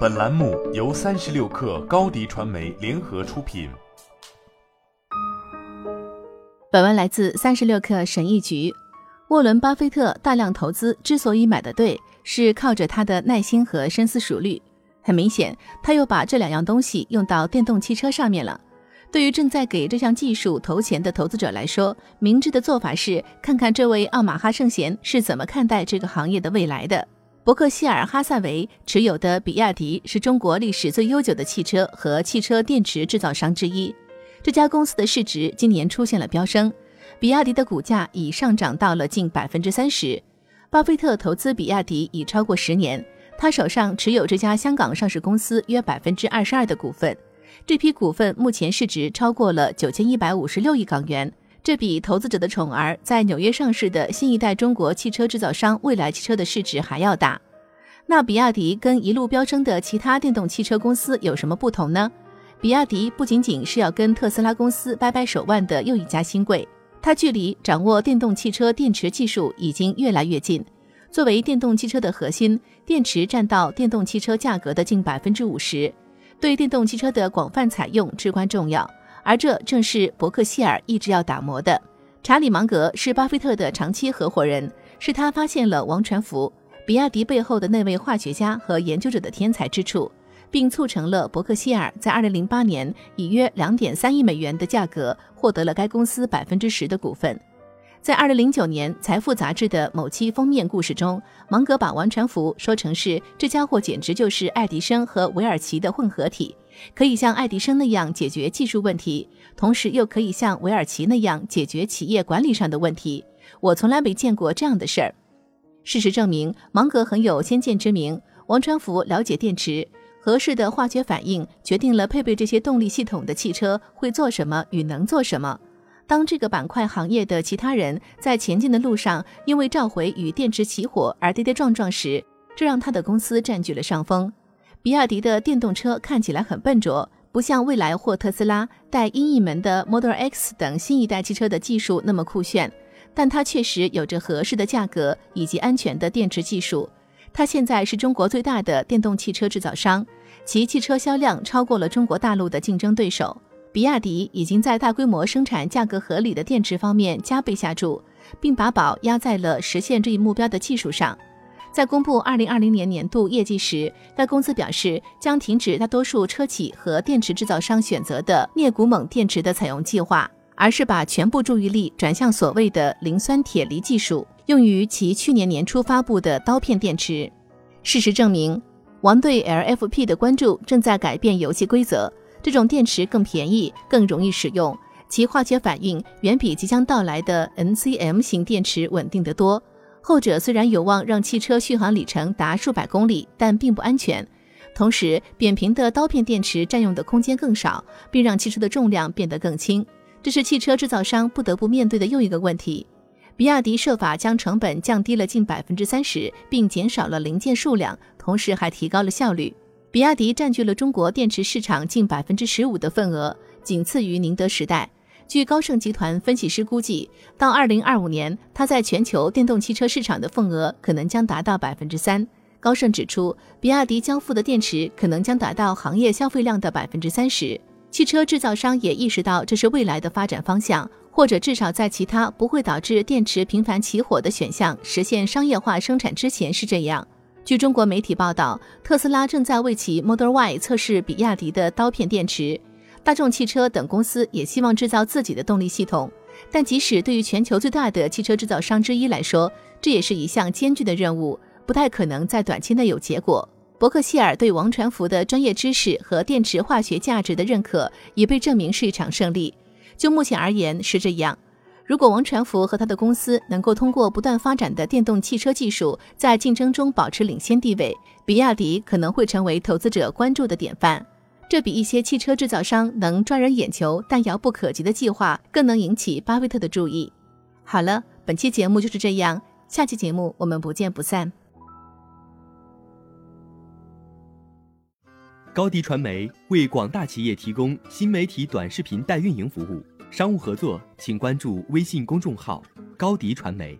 本栏目由三十六氪高低传媒联合出品。本文来自三十六氪神译局。沃伦·巴菲特大量投资之所以买的对，是靠着他的耐心和深思熟虑。很明显，他又把这两样东西用到电动汽车上面了。对于正在给这项技术投钱的投资者来说，明智的做法是看看这位奥马哈圣贤是怎么看待这个行业的未来的。伯克希尔哈萨维持有的比亚迪是中国历史最悠久的汽车和汽车电池制造商之一。这家公司的市值今年出现了飙升，比亚迪的股价已上涨到了近百分之三十。巴菲特投资比亚迪已超过十年，他手上持有这家香港上市公司约百分之二十二的股份。这批股份目前市值超过了九千一百五十六亿港元。这比投资者的宠儿在纽约上市的新一代中国汽车制造商蔚来汽车的市值还要大。那比亚迪跟一路飙升的其他电动汽车公司有什么不同呢？比亚迪不仅仅是要跟特斯拉公司掰掰手腕的又一家新贵，它距离掌握电动汽车电池技术已经越来越近。作为电动汽车的核心，电池占到电动汽车价格的近百分之五十，对电动汽车的广泛采用至关重要。而这正是伯克希尔一直要打磨的。查理芒格是巴菲特的长期合伙人，是他发现了王传福，比亚迪背后的那位化学家和研究者的天才之处，并促成了伯克希尔在2008年以约2.3亿美元的价格获得了该公司百分之十的股份。在2009年《财富》杂志的某期封面故事中，芒格把王传福说成是这家伙简直就是爱迪生和韦尔奇的混合体。可以像爱迪生那样解决技术问题，同时又可以像韦尔奇那样解决企业管理上的问题。我从来没见过这样的事儿。事实证明，芒格很有先见之明。王传福了解电池，合适的化学反应决定了配备这些动力系统的汽车会做什么与能做什么。当这个板块行业的其他人在前进的路上因为召回与电池起火而跌跌撞撞时，这让他的公司占据了上风。比亚迪的电动车看起来很笨拙，不像蔚来或特斯拉带鹰翼门的 Model X 等新一代汽车的技术那么酷炫，但它确实有着合适的价格以及安全的电池技术。它现在是中国最大的电动汽车制造商，其汽车销量超过了中国大陆的竞争对手。比亚迪已经在大规模生产价格合理的电池方面加倍下注，并把宝压在了实现这一目标的技术上。在公布二零二零年年度业绩时，该公司表示将停止大多数车企和电池制造商选择的镍钴锰电池的采用计划，而是把全部注意力转向所谓的磷酸铁锂技术，用于其去年年初发布的刀片电池。事实证明，王对 LFP 的关注正在改变游戏规则。这种电池更便宜、更容易使用，其化学反应远比即将到来的 NCM 型电池稳定得多。后者虽然有望让汽车续航里程达数百公里，但并不安全。同时，扁平的刀片电池占用的空间更少，并让汽车的重量变得更轻。这是汽车制造商不得不面对的又一个问题。比亚迪设法将成本降低了近百分之三十，并减少了零件数量，同时还提高了效率。比亚迪占据了中国电池市场近百分之十五的份额，仅次于宁德时代。据高盛集团分析师估计，到二零二五年，它在全球电动汽车市场的份额可能将达到百分之三。高盛指出，比亚迪交付的电池可能将达到行业消费量的百分之三十。汽车制造商也意识到这是未来的发展方向，或者至少在其他不会导致电池频繁起火的选项实现商业化生产之前是这样。据中国媒体报道，特斯拉正在为其 Model Y 测试比亚迪的刀片电池。大众汽车等公司也希望制造自己的动力系统，但即使对于全球最大的汽车制造商之一来说，这也是一项艰巨的任务，不太可能在短期内有结果。伯克希尔对王传福的专业知识和电池化学价值的认可，也被证明是一场胜利。就目前而言是这样。如果王传福和他的公司能够通过不断发展的电动汽车技术，在竞争中保持领先地位，比亚迪可能会成为投资者关注的典范。这比一些汽车制造商能抓人眼球但遥不可及的计划更能引起巴菲特的注意。好了，本期节目就是这样，下期节目我们不见不散。高迪传媒为广大企业提供新媒体短视频代运营服务，商务合作请关注微信公众号高迪传媒。